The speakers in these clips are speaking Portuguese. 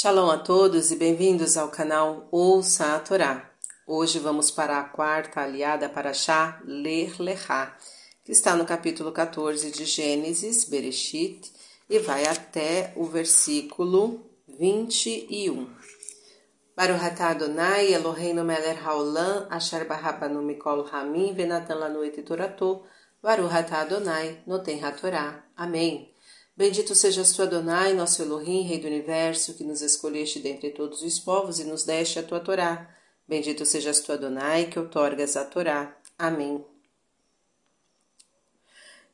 Shalom a todos e bem-vindos ao canal Ouça a Torá. Hoje vamos para a quarta aliada para Shá Ler Lechá, que está no capítulo 14 de Gênesis, Bereshit, e vai até o versículo 21. Baruch atah Adonai Eloheinu melech haolam asher barabanu mikol hamim venatan lanu et torato Baruch Adonai noten hatorá. Amém. Bendito sejas tu, Adonai, nosso Elohim, Rei do Universo, que nos escolheste dentre todos os povos e nos deste a tua Torá. Bendito sejas tu, Adonai, que outorgas a Torá. Amém.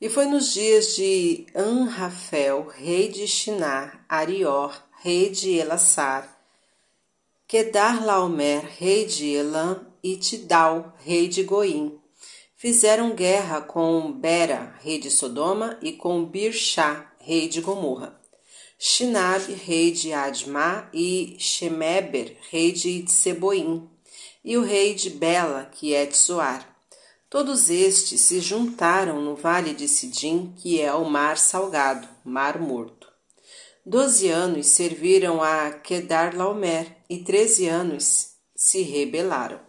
E foi nos dias de Anrafel, rei de Shinar, Arior, rei de Elassar, Kedar Laomer, rei de Elam, e Tidal, rei de Goim. Fizeram guerra com Bera, rei de Sodoma, e com Birchá, rei de Gomorra, Shinab, rei de Admá, e Shemeber, rei de Seboim, e o rei de Bela, que é de Zoar. Todos estes se juntaram no vale de Sidim, que é o mar salgado, mar morto. Doze anos serviram a Kedar Laomer, e treze anos se rebelaram.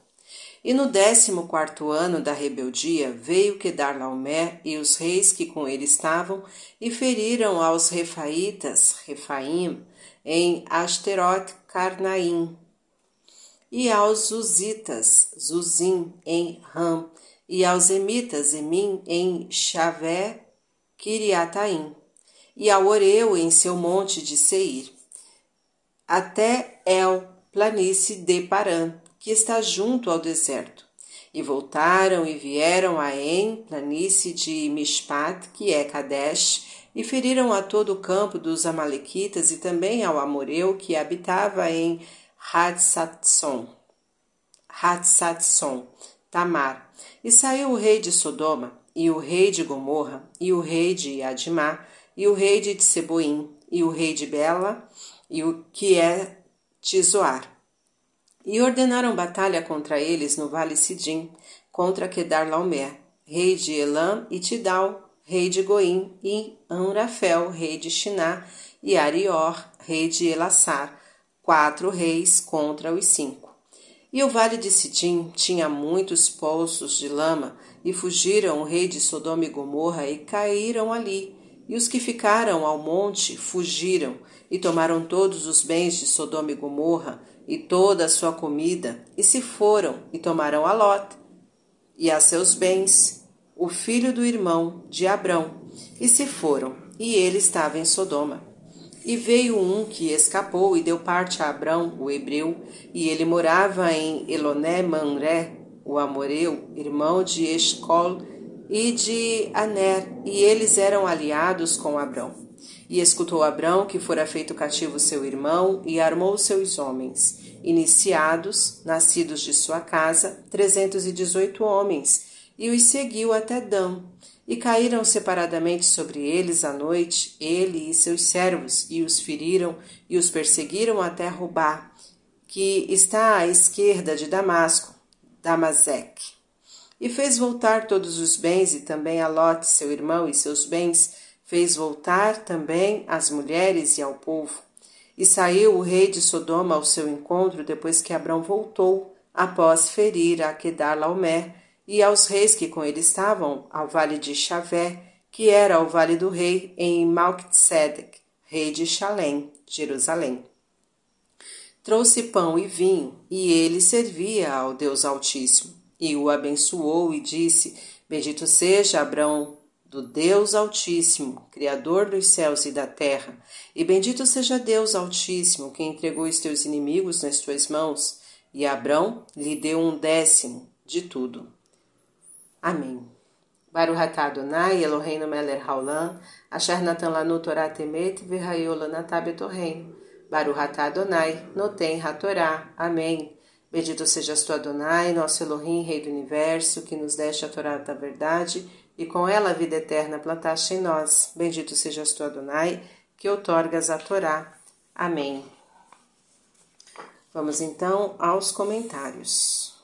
E no décimo quarto ano da rebeldia veio Laomé e os reis que com ele estavam e feriram aos refaitas, Refaim, em Asterot Carnaim, e aos Zuzitas, Zuzim, em Ram, e aos Emitas, Emim, em Chavé, Kiriataim, e ao Oreu em seu monte de Seir, até El, planície de Paran, que está junto ao deserto. E voltaram e vieram a En, planície de Mishpat, que é Kadesh, e feriram a todo o campo dos Amalequitas e também ao Amoreu que habitava em Hatsatson, Hatsatson, Tamar. E saiu o rei de Sodoma, e o rei de Gomorra, e o rei de Adimá, e o rei de Tseboim, e o rei de Bela, e o que é Tizoar e ordenaram batalha contra eles no vale Sidim, contra Kedar Laomer, rei de Elam e Tidal, rei de Goim, e Anrafel, rei de Shiná, e Arior, rei de Elassar, quatro reis contra os cinco. E o vale de Sidim tinha muitos poços de lama, e fugiram o rei de Sodoma e Gomorra e caíram ali. E os que ficaram ao monte fugiram e tomaram todos os bens de Sodoma e Gomorra e toda a sua comida, e se foram e tomaram a Lot e a seus bens, o filho do irmão de Abrão, e se foram, e ele estava em Sodoma. E veio um que escapou e deu parte a Abrão, o hebreu, e ele morava em Eloné Manré, o amoreu, irmão de Escol e de Aner, e eles eram aliados com Abrão. E escutou Abrão que fora feito cativo seu irmão, e armou seus homens, iniciados, nascidos de sua casa, trezentos e dezoito homens, e os seguiu até Dan. E caíram separadamente sobre eles à noite, ele e seus servos, e os feriram, e os perseguiram até Rubá, que está à esquerda de Damasco, Damaseque. E fez voltar todos os bens, e também a Lot, seu irmão, e seus bens, Fez voltar também as mulheres e ao povo. E saiu o rei de Sodoma ao seu encontro depois que Abrão voltou, após ferir a Kedar Laomer e aos reis que com ele estavam, ao vale de Chavé, que era o vale do rei, em Malkitsedek, rei de Shalem, Jerusalém. Trouxe pão e vinho, e ele servia ao Deus Altíssimo. E o abençoou e disse: Bendito seja Abrão do Deus Altíssimo, Criador dos céus e da terra, e bendito seja Deus Altíssimo, que entregou os teus inimigos nas tuas mãos, e Abrão lhe deu um décimo de tudo. Amém. Baruch atah Adonai Eloheinu melech haolam, asher natan lanu Torah temet v'hayol lanatah betorreinu. Baruch atah Adonai noten hatorá. Amém. Bendito sejas tu, Adonai, nosso Elohim, Rei do Universo, que nos deste a Torá da verdade e com ela a vida eterna plantaste em nós. Bendito sejas tu, Adonai, que outorgas a Torá. Amém. Vamos então aos comentários.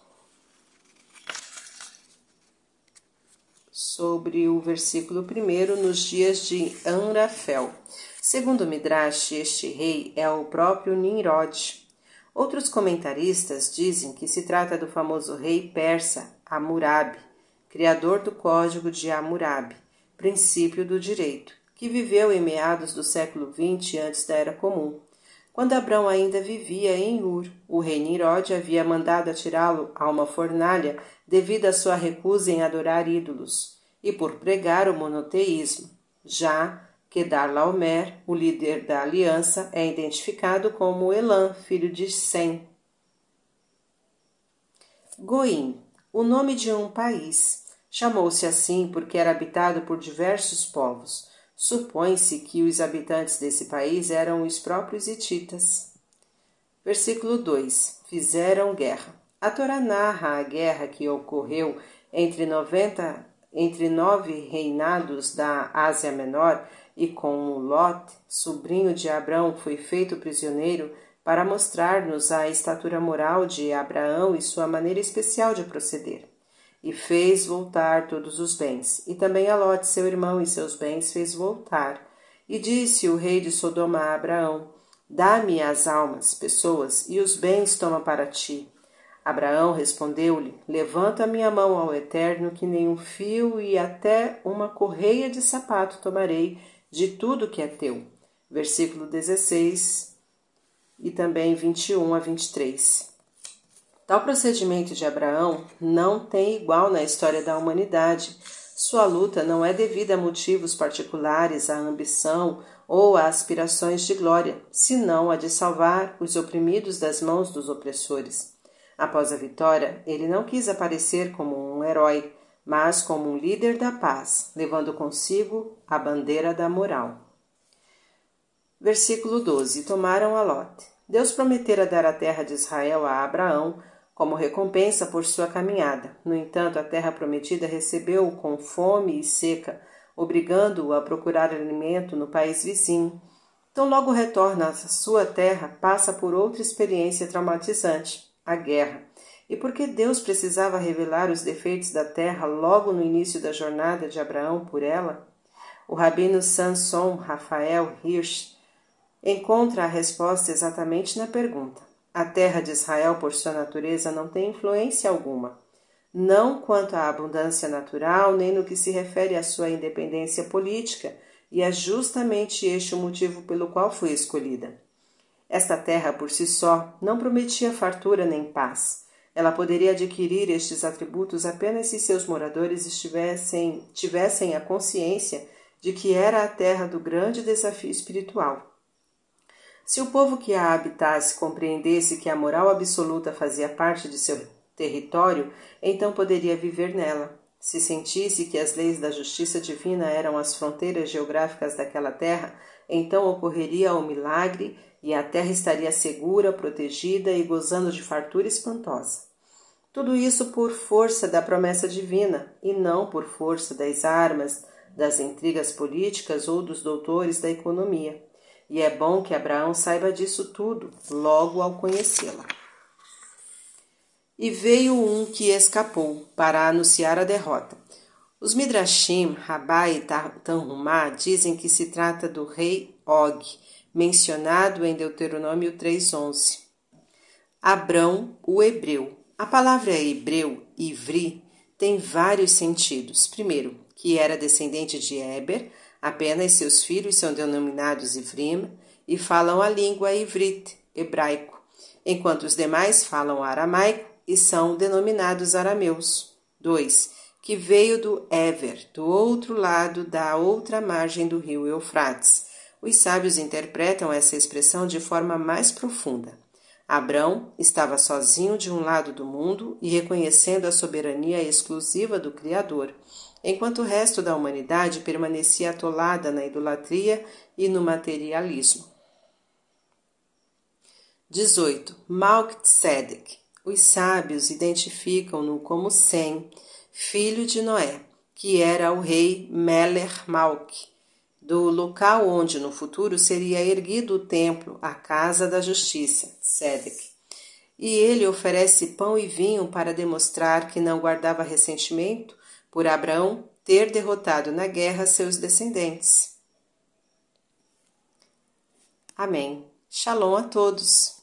Sobre o versículo primeiro, nos dias de Anrafel. Segundo Midrash, este rei é o próprio Nimrod. Outros comentaristas dizem que se trata do famoso rei persa Hammurabi, criador do Código de Hammurabi, princípio do direito, que viveu em meados do século XX antes da Era Comum. Quando Abrão ainda vivia em Ur, o rei Nimrod havia mandado atirá-lo a uma fornalha devido à sua recusa em adorar ídolos e por pregar o monoteísmo. Já Kedar Laomer, o líder da aliança, é identificado como Elam, filho de Sem. Goim, o nome de um país. Chamou-se assim porque era habitado por diversos povos. Supõe-se que os habitantes desse país eram os próprios hititas. Versículo 2: Fizeram guerra. A Torá narra a guerra que ocorreu entre, 90, entre nove reinados da Ásia Menor e com Lot, sobrinho de Abrão, foi feito prisioneiro para mostrar-nos a estatura moral de Abraão e sua maneira especial de proceder. E fez voltar todos os bens, e também a Lot, seu irmão, e seus bens fez voltar. E disse o rei de Sodoma a Abraão: Dá-me as almas, pessoas, e os bens toma para ti. Abraão respondeu-lhe: Levanta minha mão ao Eterno, que nem um fio e até uma correia de sapato tomarei de tudo que é teu. Versículo 16 e também 21 a 23. Tal procedimento de Abraão não tem igual na história da humanidade. Sua luta não é devida a motivos particulares, à ambição ou a aspirações de glória, senão a de salvar os oprimidos das mãos dos opressores. Após a vitória, ele não quis aparecer como um herói, mas como um líder da paz, levando consigo a bandeira da moral. Versículo 12: Tomaram a Lot. Deus prometera dar a terra de Israel a Abraão como recompensa por sua caminhada. No entanto, a terra prometida recebeu-o com fome e seca, obrigando-o a procurar alimento no país vizinho. Então, logo retorna à sua terra, passa por outra experiência traumatizante, a guerra. E por que Deus precisava revelar os defeitos da terra logo no início da jornada de Abraão por ela? O rabino Sanson Rafael Hirsch encontra a resposta exatamente na pergunta. A terra de Israel, por sua natureza, não tem influência alguma, não quanto à abundância natural, nem no que se refere à sua independência política, e é justamente este o motivo pelo qual foi escolhida. Esta terra, por si só, não prometia fartura nem paz ela poderia adquirir estes atributos apenas se seus moradores estivessem, tivessem a consciência de que era a terra do grande desafio espiritual. Se o povo que a habitasse compreendesse que a moral absoluta fazia parte de seu território, então poderia viver nela. Se sentisse que as leis da justiça divina eram as fronteiras geográficas daquela terra, então ocorreria o milagre e a terra estaria segura, protegida e gozando de fartura espantosa. Tudo isso por força da promessa divina e não por força das armas, das intrigas políticas ou dos doutores da economia. E é bom que Abraão saiba disso tudo, logo ao conhecê-la. E veio um que escapou para anunciar a derrota. Os Midrashim, Rabai e Tanhumá dizem que se trata do rei Og, mencionado em Deuteronômio 3:11. Abrão, o hebreu. A palavra hebreu, ivri, tem vários sentidos. Primeiro, que era descendente de Eber, apenas seus filhos são denominados ivrim e falam a língua ivrit, hebraico, enquanto os demais falam aramaico e são denominados arameus. 2. Que veio do Ever, do outro lado da outra margem do rio Eufrates os sábios interpretam essa expressão de forma mais profunda. Abrão estava sozinho de um lado do mundo e reconhecendo a soberania exclusiva do Criador, enquanto o resto da humanidade permanecia atolada na idolatria e no materialismo. 18. Malktzedek. Os sábios identificam-no como Sem, filho de Noé, que era o rei Meler Malk, do local onde no futuro seria erguido o templo, a casa da justiça, Sedek. E ele oferece pão e vinho para demonstrar que não guardava ressentimento por Abraão ter derrotado na guerra seus descendentes. Amém. Shalom a todos.